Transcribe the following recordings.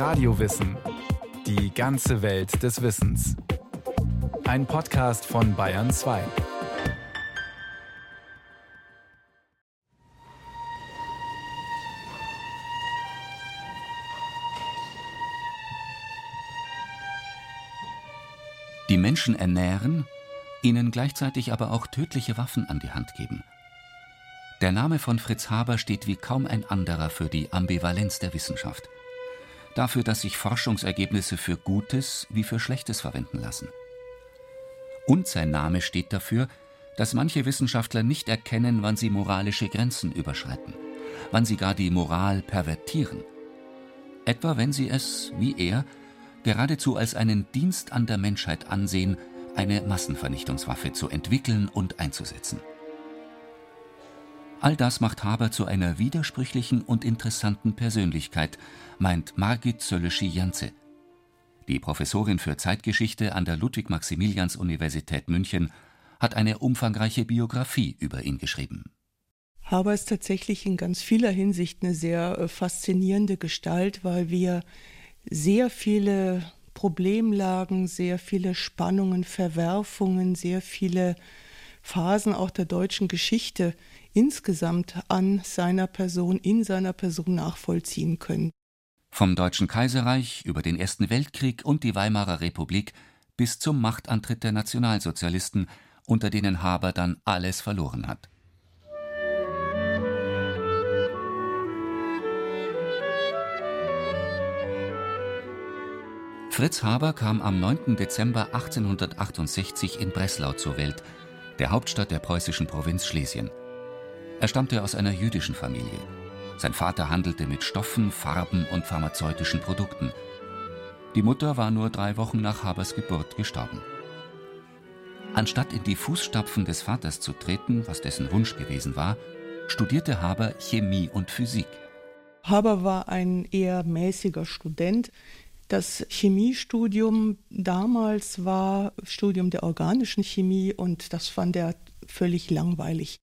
Radiowissen. Die ganze Welt des Wissens. Ein Podcast von Bayern 2. Die Menschen ernähren, ihnen gleichzeitig aber auch tödliche Waffen an die Hand geben. Der Name von Fritz Haber steht wie kaum ein anderer für die Ambivalenz der Wissenschaft. Dafür, dass sich Forschungsergebnisse für Gutes wie für Schlechtes verwenden lassen. Und sein Name steht dafür, dass manche Wissenschaftler nicht erkennen, wann sie moralische Grenzen überschreiten, wann sie gar die Moral pervertieren. Etwa wenn sie es, wie er, geradezu als einen Dienst an der Menschheit ansehen, eine Massenvernichtungswaffe zu entwickeln und einzusetzen. All das macht Haber zu einer widersprüchlichen und interessanten Persönlichkeit, meint Margit Zölleschi-Janze. Die Professorin für Zeitgeschichte an der Ludwig-Maximilians-Universität München hat eine umfangreiche Biografie über ihn geschrieben. Haber ist tatsächlich in ganz vieler Hinsicht eine sehr äh, faszinierende Gestalt, weil wir sehr viele Problemlagen, sehr viele Spannungen, Verwerfungen, sehr viele Phasen auch der deutschen Geschichte insgesamt an seiner Person, in seiner Person nachvollziehen können. Vom Deutschen Kaiserreich über den Ersten Weltkrieg und die Weimarer Republik bis zum Machtantritt der Nationalsozialisten, unter denen Haber dann alles verloren hat. Fritz Haber kam am 9. Dezember 1868 in Breslau zur Welt, der Hauptstadt der preußischen Provinz Schlesien. Er stammte aus einer jüdischen Familie. Sein Vater handelte mit Stoffen, Farben und pharmazeutischen Produkten. Die Mutter war nur drei Wochen nach Habers Geburt gestorben. Anstatt in die Fußstapfen des Vaters zu treten, was dessen Wunsch gewesen war, studierte Haber Chemie und Physik. Haber war ein eher mäßiger Student. Das Chemiestudium damals war Studium der organischen Chemie und das fand er völlig langweilig.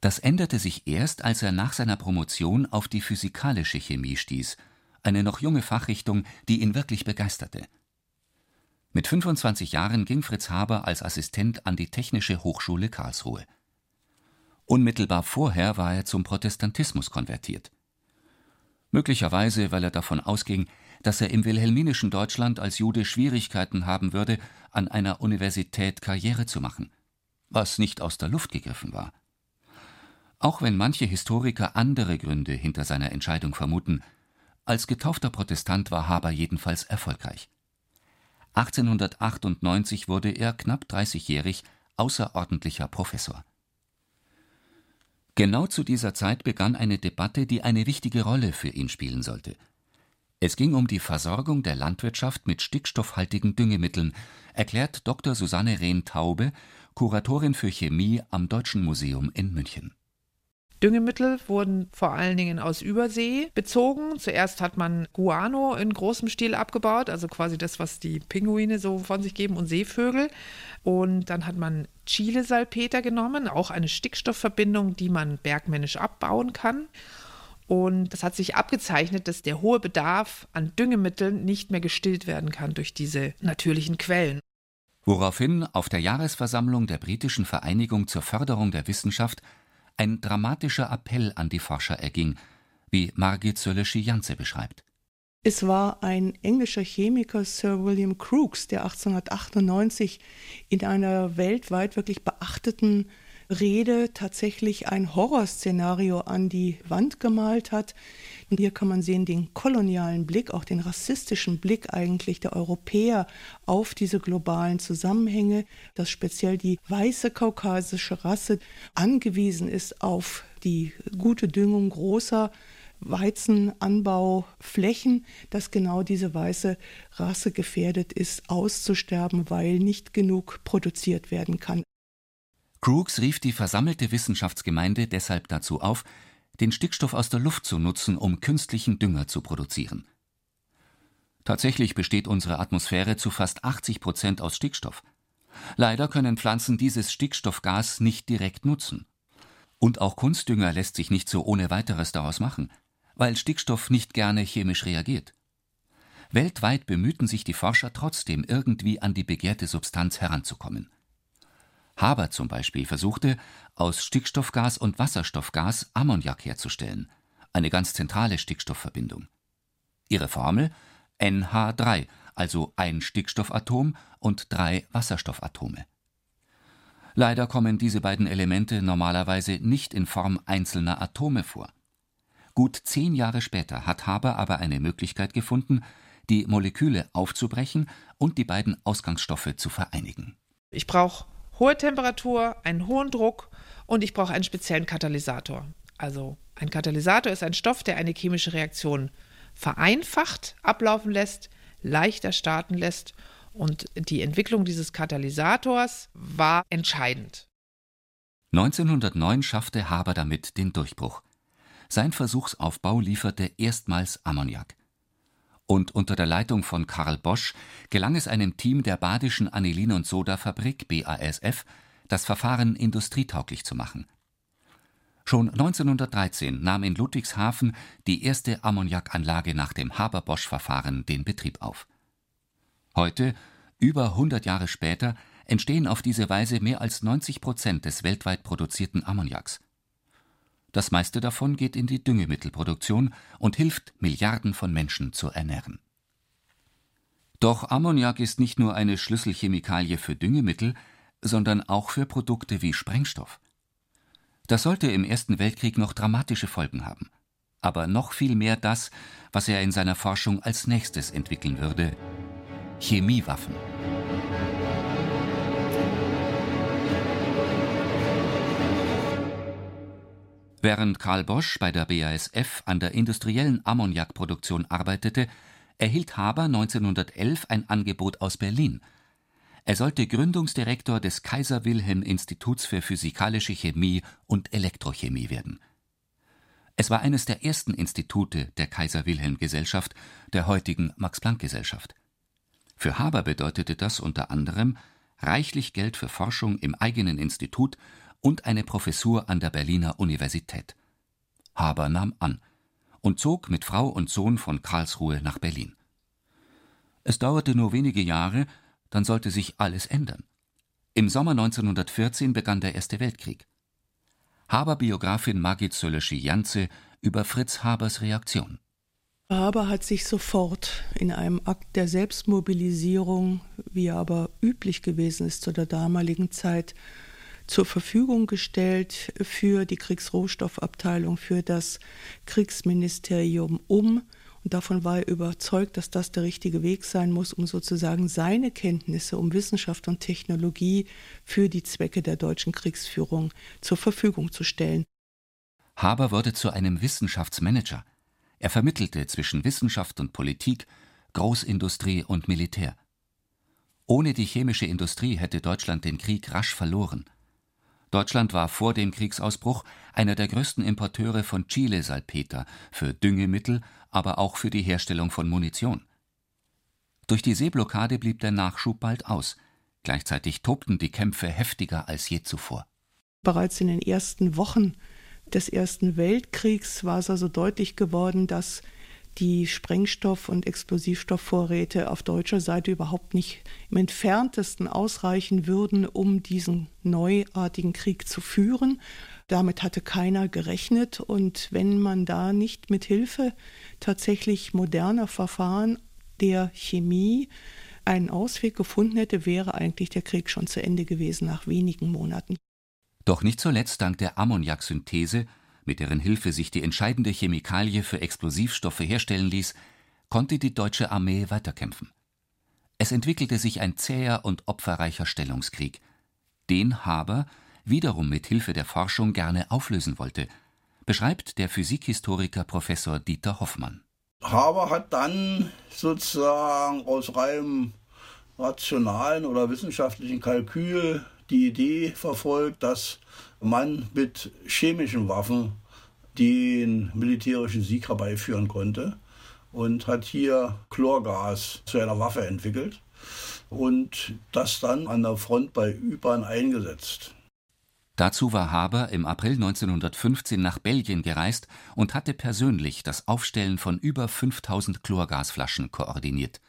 Das änderte sich erst, als er nach seiner Promotion auf die physikalische Chemie stieß, eine noch junge Fachrichtung, die ihn wirklich begeisterte. Mit 25 Jahren ging Fritz Haber als Assistent an die Technische Hochschule Karlsruhe. Unmittelbar vorher war er zum Protestantismus konvertiert. Möglicherweise, weil er davon ausging, dass er im wilhelminischen Deutschland als Jude Schwierigkeiten haben würde, an einer Universität Karriere zu machen, was nicht aus der Luft gegriffen war. Auch wenn manche Historiker andere Gründe hinter seiner Entscheidung vermuten, als getaufter Protestant war Haber jedenfalls erfolgreich. 1898 wurde er knapp 30-jährig außerordentlicher Professor. Genau zu dieser Zeit begann eine Debatte, die eine wichtige Rolle für ihn spielen sollte. Es ging um die Versorgung der Landwirtschaft mit stickstoffhaltigen Düngemitteln, erklärt Dr. Susanne Rehn-Taube, Kuratorin für Chemie am Deutschen Museum in München. Düngemittel wurden vor allen Dingen aus Übersee bezogen. Zuerst hat man Guano in großem Stil abgebaut, also quasi das, was die Pinguine so von sich geben und Seevögel. Und dann hat man Chilesalpeter genommen, auch eine Stickstoffverbindung, die man bergmännisch abbauen kann. Und das hat sich abgezeichnet, dass der hohe Bedarf an Düngemitteln nicht mehr gestillt werden kann durch diese natürlichen Quellen. Woraufhin auf der Jahresversammlung der britischen Vereinigung zur Förderung der Wissenschaft ein dramatischer Appell an die Forscher erging, wie Margit Zölleschi-Janze beschreibt. Es war ein englischer Chemiker, Sir William Crookes, der 1898 in einer weltweit wirklich beachteten Rede tatsächlich ein Horrorszenario an die Wand gemalt hat. Und hier kann man sehen den kolonialen Blick, auch den rassistischen Blick eigentlich der Europäer auf diese globalen Zusammenhänge, dass speziell die weiße kaukasische Rasse angewiesen ist auf die gute Düngung großer Weizenanbauflächen, dass genau diese weiße Rasse gefährdet ist, auszusterben, weil nicht genug produziert werden kann. Crookes rief die versammelte Wissenschaftsgemeinde deshalb dazu auf, den Stickstoff aus der Luft zu nutzen, um künstlichen Dünger zu produzieren. Tatsächlich besteht unsere Atmosphäre zu fast 80 Prozent aus Stickstoff. Leider können Pflanzen dieses Stickstoffgas nicht direkt nutzen. Und auch Kunstdünger lässt sich nicht so ohne weiteres daraus machen, weil Stickstoff nicht gerne chemisch reagiert. Weltweit bemühten sich die Forscher trotzdem, irgendwie an die begehrte Substanz heranzukommen. Haber zum Beispiel versuchte, aus Stickstoffgas und Wasserstoffgas Ammoniak herzustellen, eine ganz zentrale Stickstoffverbindung. Ihre Formel NH3, also ein Stickstoffatom und drei Wasserstoffatome. Leider kommen diese beiden Elemente normalerweise nicht in Form einzelner Atome vor. Gut zehn Jahre später hat Haber aber eine Möglichkeit gefunden, die Moleküle aufzubrechen und die beiden Ausgangsstoffe zu vereinigen. Ich brauche hohe Temperatur, einen hohen Druck und ich brauche einen speziellen Katalysator. Also ein Katalysator ist ein Stoff, der eine chemische Reaktion vereinfacht ablaufen lässt, leichter starten lässt und die Entwicklung dieses Katalysators war entscheidend. 1909 schaffte Haber damit den Durchbruch. Sein Versuchsaufbau lieferte erstmals Ammoniak. Und unter der Leitung von Karl Bosch gelang es einem Team der Badischen Anilin- und Sodafabrik BASF, das Verfahren industrietauglich zu machen. Schon 1913 nahm in Ludwigshafen die erste Ammoniakanlage nach dem Haber-Bosch-Verfahren den Betrieb auf. Heute, über 100 Jahre später, entstehen auf diese Weise mehr als 90 Prozent des weltweit produzierten Ammoniaks. Das meiste davon geht in die Düngemittelproduktion und hilft, Milliarden von Menschen zu ernähren. Doch Ammoniak ist nicht nur eine Schlüsselchemikalie für Düngemittel, sondern auch für Produkte wie Sprengstoff. Das sollte im Ersten Weltkrieg noch dramatische Folgen haben. Aber noch viel mehr das, was er in seiner Forschung als nächstes entwickeln würde: Chemiewaffen. Während Karl Bosch bei der BASF an der industriellen Ammoniakproduktion arbeitete, erhielt Haber 1911 ein Angebot aus Berlin. Er sollte Gründungsdirektor des Kaiser Wilhelm Instituts für physikalische Chemie und Elektrochemie werden. Es war eines der ersten Institute der Kaiser Wilhelm Gesellschaft, der heutigen Max Planck Gesellschaft. Für Haber bedeutete das unter anderem reichlich Geld für Forschung im eigenen Institut und eine Professur an der Berliner Universität. Haber nahm an und zog mit Frau und Sohn von Karlsruhe nach Berlin. Es dauerte nur wenige Jahre, dann sollte sich alles ändern. Im Sommer 1914 begann der Erste Weltkrieg. Haber-Biografin Margit Söleschi-Janze über Fritz Habers Reaktion. Haber hat sich sofort in einem Akt der Selbstmobilisierung, wie er aber üblich gewesen ist zu der damaligen Zeit, zur Verfügung gestellt für die Kriegsrohstoffabteilung, für das Kriegsministerium um. Und davon war er überzeugt, dass das der richtige Weg sein muss, um sozusagen seine Kenntnisse um Wissenschaft und Technologie für die Zwecke der deutschen Kriegsführung zur Verfügung zu stellen. Haber wurde zu einem Wissenschaftsmanager. Er vermittelte zwischen Wissenschaft und Politik, Großindustrie und Militär. Ohne die chemische Industrie hätte Deutschland den Krieg rasch verloren. Deutschland war vor dem Kriegsausbruch einer der größten Importeure von Chile-Salpeter für Düngemittel, aber auch für die Herstellung von Munition. Durch die Seeblockade blieb der Nachschub bald aus. Gleichzeitig tobten die Kämpfe heftiger als je zuvor. Bereits in den ersten Wochen des Ersten Weltkriegs war es also deutlich geworden, dass die Sprengstoff- und Explosivstoffvorräte auf deutscher Seite überhaupt nicht im entferntesten ausreichen würden, um diesen neuartigen Krieg zu führen. Damit hatte keiner gerechnet. Und wenn man da nicht mit Hilfe tatsächlich moderner Verfahren der Chemie einen Ausweg gefunden hätte, wäre eigentlich der Krieg schon zu Ende gewesen nach wenigen Monaten. Doch nicht zuletzt dank der Ammoniaksynthese mit deren Hilfe sich die entscheidende Chemikalie für Explosivstoffe herstellen ließ, konnte die deutsche Armee weiterkämpfen. Es entwickelte sich ein zäher und opferreicher Stellungskrieg, den Haber wiederum mit Hilfe der Forschung gerne auflösen wollte, beschreibt der Physikhistoriker Professor Dieter Hoffmann. Haber hat dann sozusagen aus reinem rationalen oder wissenschaftlichen Kalkül die Idee verfolgt, dass man mit chemischen Waffen den militärischen Sieg herbeiführen konnte und hat hier Chlorgas zu einer Waffe entwickelt und das dann an der Front bei Ypern eingesetzt. Dazu war Haber im April 1915 nach Belgien gereist und hatte persönlich das Aufstellen von über 5000 Chlorgasflaschen koordiniert.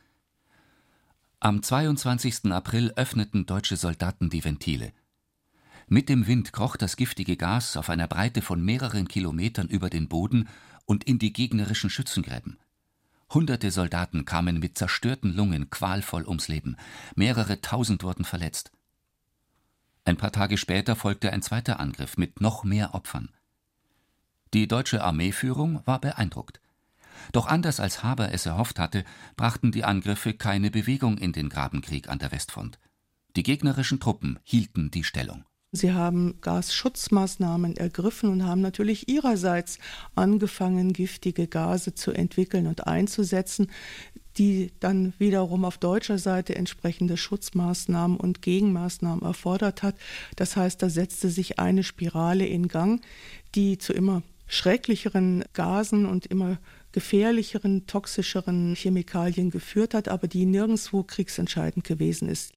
Am 22. April öffneten deutsche Soldaten die Ventile. Mit dem Wind kroch das giftige Gas auf einer Breite von mehreren Kilometern über den Boden und in die gegnerischen Schützengräben. Hunderte Soldaten kamen mit zerstörten Lungen qualvoll ums Leben, mehrere tausend wurden verletzt. Ein paar Tage später folgte ein zweiter Angriff mit noch mehr Opfern. Die deutsche Armeeführung war beeindruckt. Doch anders als Haber es erhofft hatte, brachten die Angriffe keine Bewegung in den Grabenkrieg an der Westfront. Die gegnerischen Truppen hielten die Stellung. Sie haben Gasschutzmaßnahmen ergriffen und haben natürlich ihrerseits angefangen, giftige Gase zu entwickeln und einzusetzen, die dann wiederum auf deutscher Seite entsprechende Schutzmaßnahmen und Gegenmaßnahmen erfordert hat. Das heißt, da setzte sich eine Spirale in Gang, die zu immer schrecklicheren Gasen und immer gefährlicheren, toxischeren Chemikalien geführt hat, aber die nirgendwo kriegsentscheidend gewesen ist.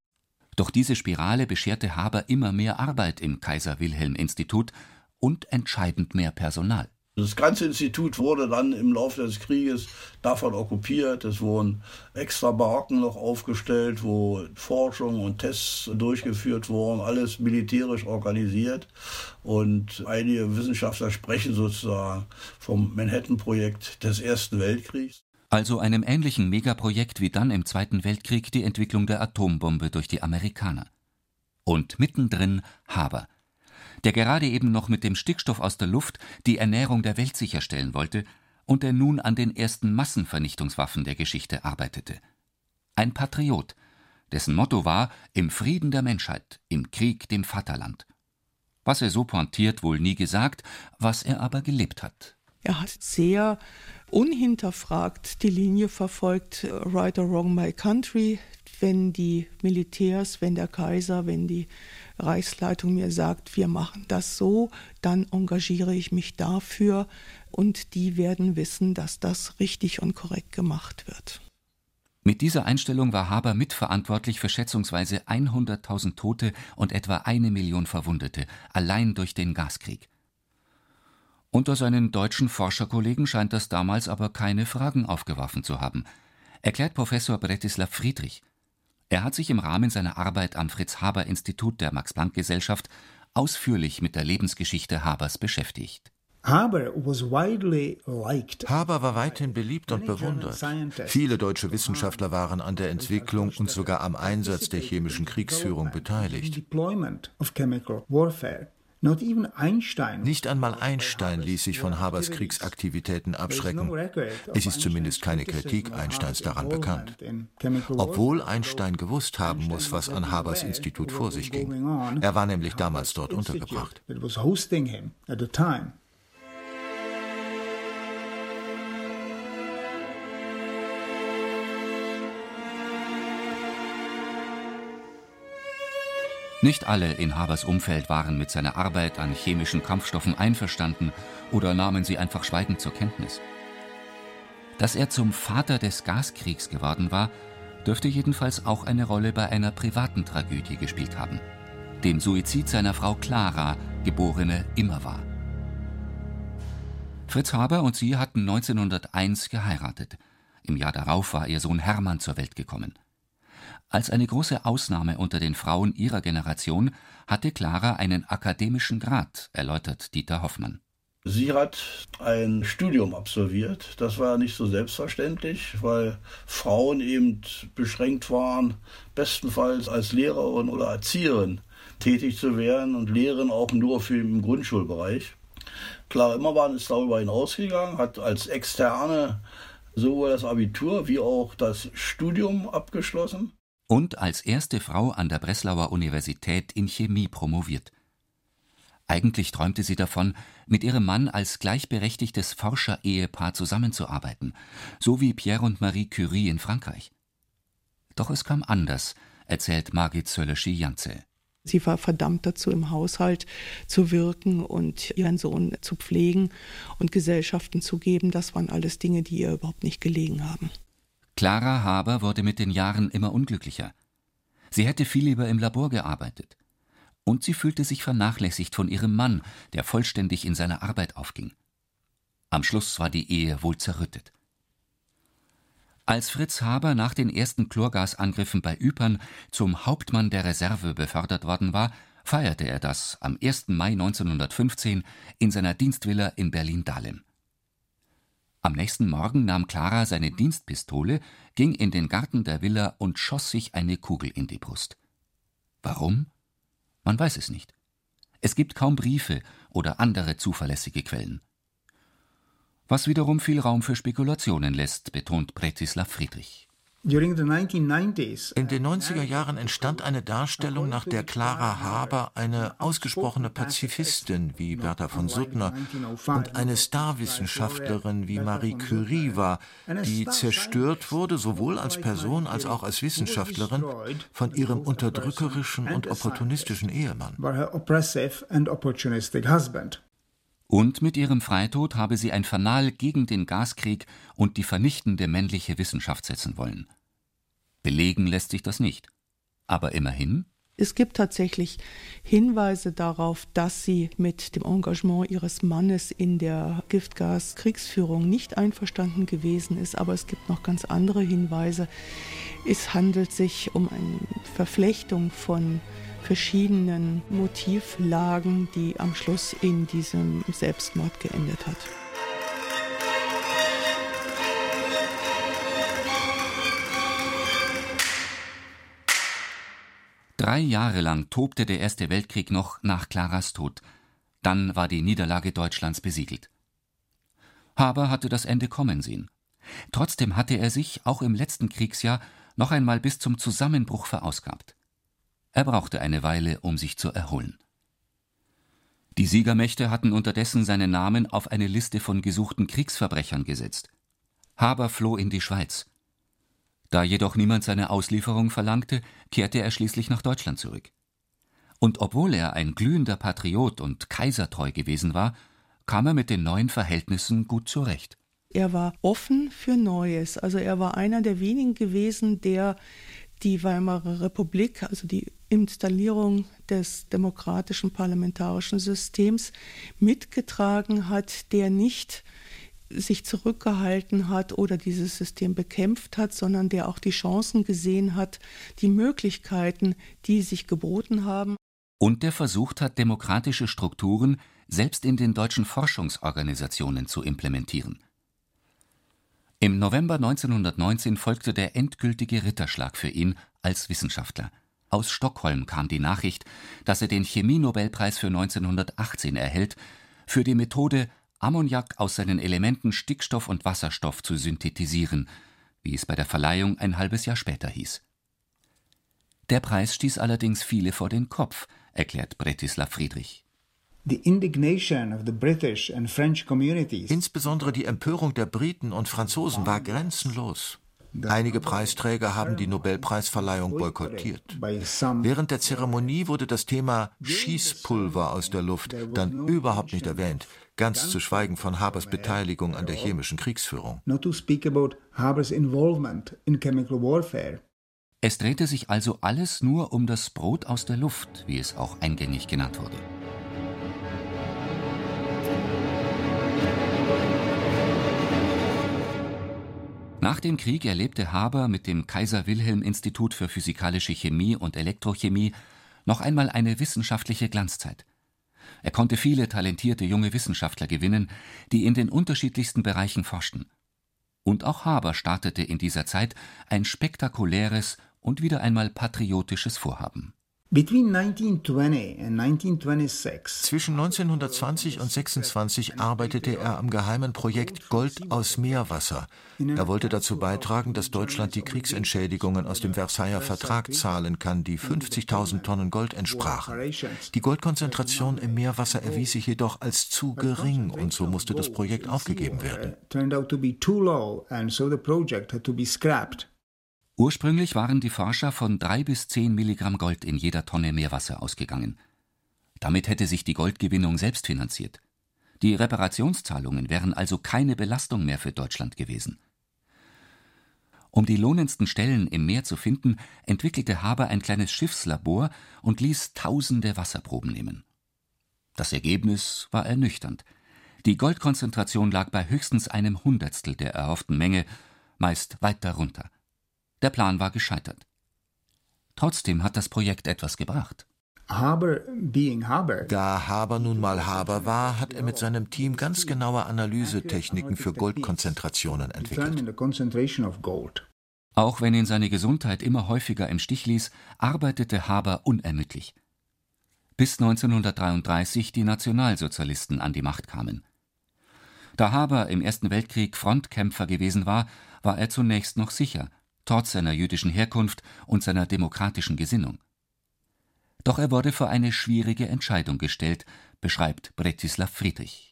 Doch diese Spirale bescherte Haber immer mehr Arbeit im Kaiser Wilhelm Institut und entscheidend mehr Personal. Das ganze Institut wurde dann im Laufe des Krieges davon okkupiert. Es wurden extra Baracken noch aufgestellt, wo Forschung und Tests durchgeführt wurden, alles militärisch organisiert. Und einige Wissenschaftler sprechen sozusagen vom Manhattan-Projekt des Ersten Weltkriegs also einem ähnlichen Megaprojekt wie dann im Zweiten Weltkrieg die Entwicklung der Atombombe durch die Amerikaner. Und mittendrin Haber, der gerade eben noch mit dem Stickstoff aus der Luft die Ernährung der Welt sicherstellen wollte und der nun an den ersten Massenvernichtungswaffen der Geschichte arbeitete. Ein Patriot, dessen Motto war im Frieden der Menschheit, im Krieg dem Vaterland. Was er so pointiert wohl nie gesagt, was er aber gelebt hat. Er hat sehr unhinterfragt die Linie verfolgt, right or wrong my country. Wenn die Militärs, wenn der Kaiser, wenn die Reichsleitung mir sagt, wir machen das so, dann engagiere ich mich dafür und die werden wissen, dass das richtig und korrekt gemacht wird. Mit dieser Einstellung war Haber mitverantwortlich für schätzungsweise 100.000 Tote und etwa eine Million Verwundete, allein durch den Gaskrieg. Unter seinen deutschen Forscherkollegen scheint das damals aber keine Fragen aufgeworfen zu haben, erklärt Professor Bretislav Friedrich. Er hat sich im Rahmen seiner Arbeit am Fritz-Haber-Institut der Max-Planck-Gesellschaft ausführlich mit der Lebensgeschichte Habers beschäftigt. Haber war weithin beliebt und bewundert. Viele deutsche Wissenschaftler waren an der Entwicklung und sogar am Einsatz der chemischen Kriegsführung beteiligt. Nicht einmal Einstein ließ sich von Habers Kriegsaktivitäten abschrecken. Es ist zumindest keine Kritik Einsteins daran bekannt. Obwohl Einstein gewusst haben muss, was an Habers Institut vor sich ging. Er war nämlich damals dort untergebracht. Nicht alle in Habers Umfeld waren mit seiner Arbeit an chemischen Kampfstoffen einverstanden oder nahmen sie einfach schweigend zur Kenntnis. Dass er zum Vater des Gaskriegs geworden war, dürfte jedenfalls auch eine Rolle bei einer privaten Tragödie gespielt haben, dem Suizid seiner Frau Clara, geborene Immerwahr. Fritz Haber und sie hatten 1901 geheiratet. Im Jahr darauf war ihr Sohn Hermann zur Welt gekommen. Als eine große Ausnahme unter den Frauen ihrer Generation hatte Clara einen akademischen Grad, erläutert Dieter Hoffmann. Sie hat ein Studium absolviert. Das war nicht so selbstverständlich, weil Frauen eben beschränkt waren, bestenfalls als Lehrerin oder Erzieherin tätig zu werden und Lehren auch nur für im Grundschulbereich. Clara Immermann ist darüber hinausgegangen, hat als Externe sowohl das Abitur wie auch das Studium abgeschlossen und als erste Frau an der Breslauer Universität in Chemie promoviert. Eigentlich träumte sie davon, mit ihrem Mann als gleichberechtigtes Forscherehepaar zusammenzuarbeiten, so wie Pierre und Marie Curie in Frankreich. Doch es kam anders, erzählt Margit Zöllerschi-Janze. Sie war verdammt dazu, im Haushalt zu wirken und ihren Sohn zu pflegen und Gesellschaften zu geben. Das waren alles Dinge, die ihr überhaupt nicht gelegen haben. Clara Haber wurde mit den Jahren immer unglücklicher. Sie hätte viel lieber im Labor gearbeitet. Und sie fühlte sich vernachlässigt von ihrem Mann, der vollständig in seiner Arbeit aufging. Am Schluss war die Ehe wohl zerrüttet. Als Fritz Haber nach den ersten Chlorgasangriffen bei Ypern zum Hauptmann der Reserve befördert worden war, feierte er das am 1. Mai 1915 in seiner Dienstvilla in Berlin-Dahlem. Am nächsten Morgen nahm Clara seine Dienstpistole, ging in den Garten der Villa und schoss sich eine Kugel in die Brust. Warum? Man weiß es nicht. Es gibt kaum Briefe oder andere zuverlässige Quellen was wiederum viel Raum für Spekulationen lässt, betont Bretislav Friedrich. In den 90er Jahren entstand eine Darstellung, nach der Clara Haber eine ausgesprochene Pazifistin wie Bertha von Suttner und eine Starwissenschaftlerin wie Marie Curie war, die zerstört wurde, sowohl als Person als auch als Wissenschaftlerin, von ihrem unterdrückerischen und opportunistischen Ehemann. Und mit ihrem Freitod habe sie ein Fanal gegen den Gaskrieg und die vernichtende männliche Wissenschaft setzen wollen. Belegen lässt sich das nicht. Aber immerhin es gibt tatsächlich Hinweise darauf, dass sie mit dem Engagement ihres Mannes in der Giftgaskriegsführung nicht einverstanden gewesen ist, aber es gibt noch ganz andere Hinweise. Es handelt sich um eine Verflechtung von verschiedenen Motivlagen, die am Schluss in diesem Selbstmord geendet hat. Drei Jahre lang tobte der Erste Weltkrieg noch nach Claras Tod. Dann war die Niederlage Deutschlands besiegelt. Haber hatte das Ende kommen sehen. Trotzdem hatte er sich auch im letzten Kriegsjahr noch einmal bis zum Zusammenbruch verausgabt. Er brauchte eine Weile, um sich zu erholen. Die Siegermächte hatten unterdessen seinen Namen auf eine Liste von gesuchten Kriegsverbrechern gesetzt. Haber floh in die Schweiz. Da jedoch niemand seine Auslieferung verlangte, kehrte er schließlich nach Deutschland zurück. Und obwohl er ein glühender Patriot und kaisertreu gewesen war, kam er mit den neuen Verhältnissen gut zurecht. Er war offen für Neues. Also er war einer der wenigen gewesen, der die Weimarer Republik, also die Installierung des demokratischen parlamentarischen Systems mitgetragen hat, der nicht sich zurückgehalten hat oder dieses System bekämpft hat, sondern der auch die Chancen gesehen hat, die Möglichkeiten, die sich geboten haben. Und der versucht hat, demokratische Strukturen selbst in den deutschen Forschungsorganisationen zu implementieren. Im November 1919 folgte der endgültige Ritterschlag für ihn als Wissenschaftler. Aus Stockholm kam die Nachricht, dass er den Chemienobelpreis für 1918 erhält für die Methode, Ammoniak aus seinen Elementen Stickstoff und Wasserstoff zu synthetisieren, wie es bei der Verleihung ein halbes Jahr später hieß. Der Preis stieß allerdings viele vor den Kopf, erklärt Bretislav Friedrich. Insbesondere die Empörung der Briten und Franzosen war grenzenlos. Einige Preisträger haben die Nobelpreisverleihung boykottiert. Während der Zeremonie wurde das Thema Schießpulver aus der Luft dann überhaupt nicht erwähnt, ganz zu schweigen von Habers Beteiligung an der chemischen Kriegsführung. Es drehte sich also alles nur um das Brot aus der Luft, wie es auch eingängig genannt wurde. Nach dem Krieg erlebte Haber mit dem Kaiser-Wilhelm-Institut für physikalische Chemie und Elektrochemie noch einmal eine wissenschaftliche Glanzzeit. Er konnte viele talentierte junge Wissenschaftler gewinnen, die in den unterschiedlichsten Bereichen forschten. Und auch Haber startete in dieser Zeit ein spektakuläres und wieder einmal patriotisches Vorhaben zwischen 1920 und 26 arbeitete er am geheimen Projekt Gold aus Meerwasser. Er wollte dazu beitragen, dass Deutschland die Kriegsentschädigungen aus dem Versailler Vertrag zahlen kann, die 50.000 Tonnen Gold entsprachen. Die Goldkonzentration im Meerwasser erwies sich jedoch als zu gering und so musste das Projekt aufgegeben werden. Ursprünglich waren die Forscher von drei bis zehn Milligramm Gold in jeder Tonne Meerwasser ausgegangen. Damit hätte sich die Goldgewinnung selbst finanziert. Die Reparationszahlungen wären also keine Belastung mehr für Deutschland gewesen. Um die lohnendsten Stellen im Meer zu finden, entwickelte Haber ein kleines Schiffslabor und ließ tausende Wasserproben nehmen. Das Ergebnis war ernüchternd. Die Goldkonzentration lag bei höchstens einem Hundertstel der erhofften Menge, meist weit darunter. Der Plan war gescheitert. Trotzdem hat das Projekt etwas gebracht. Haber being Haber. Da Haber nun mal Haber war, hat er mit seinem Team ganz genaue Analysetechniken für Goldkonzentrationen entwickelt. Auch wenn ihn seine Gesundheit immer häufiger im Stich ließ, arbeitete Haber unermüdlich. Bis 1933 die Nationalsozialisten an die Macht kamen. Da Haber im Ersten Weltkrieg Frontkämpfer gewesen war, war er zunächst noch sicher, trotz seiner jüdischen Herkunft und seiner demokratischen Gesinnung. Doch er wurde vor eine schwierige Entscheidung gestellt, beschreibt Bretislav Friedrich.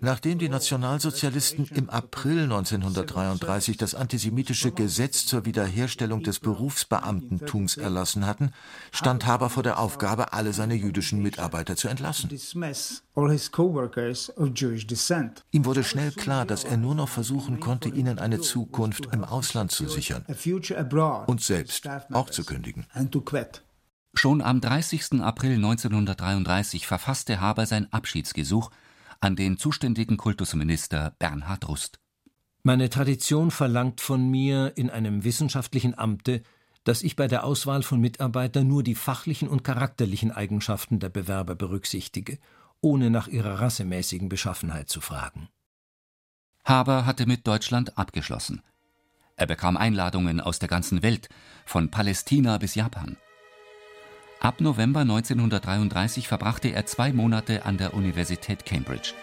Nachdem die Nationalsozialisten im April 1933 das antisemitische Gesetz zur Wiederherstellung des Berufsbeamtentums erlassen hatten, stand Haber vor der Aufgabe, alle seine jüdischen Mitarbeiter zu entlassen. Ihm wurde schnell klar, dass er nur noch versuchen konnte, ihnen eine Zukunft im Ausland zu sichern und selbst auch zu kündigen. Schon am 30. April 1933 verfasste Haber sein Abschiedsgesuch an den zuständigen Kultusminister Bernhard Rust. Meine Tradition verlangt von mir in einem wissenschaftlichen Amte, dass ich bei der Auswahl von Mitarbeitern nur die fachlichen und charakterlichen Eigenschaften der Bewerber berücksichtige, ohne nach ihrer rassemäßigen Beschaffenheit zu fragen. Haber hatte mit Deutschland abgeschlossen. Er bekam Einladungen aus der ganzen Welt, von Palästina bis Japan. Ab November 1933 verbrachte er zwei Monate an der Universität Cambridge.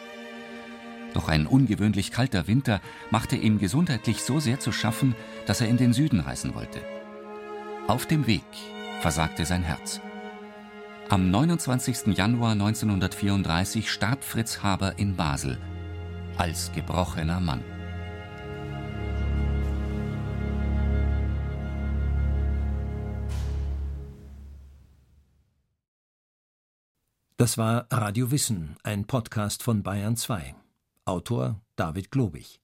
Doch ein ungewöhnlich kalter Winter machte ihm gesundheitlich so sehr zu schaffen, dass er in den Süden reisen wollte. Auf dem Weg versagte sein Herz. Am 29. Januar 1934 starb Fritz Haber in Basel als gebrochener Mann. Das war Radio Wissen, ein Podcast von Bayern 2. Autor David Globig.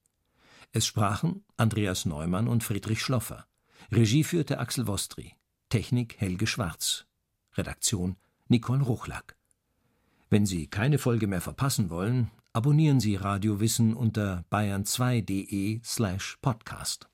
Es sprachen Andreas Neumann und Friedrich Schloffer. Regie führte Axel Wostri. Technik Helge Schwarz. Redaktion Nicole Ruchlack. Wenn Sie keine Folge mehr verpassen wollen, abonnieren Sie Radio Wissen unter bayern2.de slash podcast.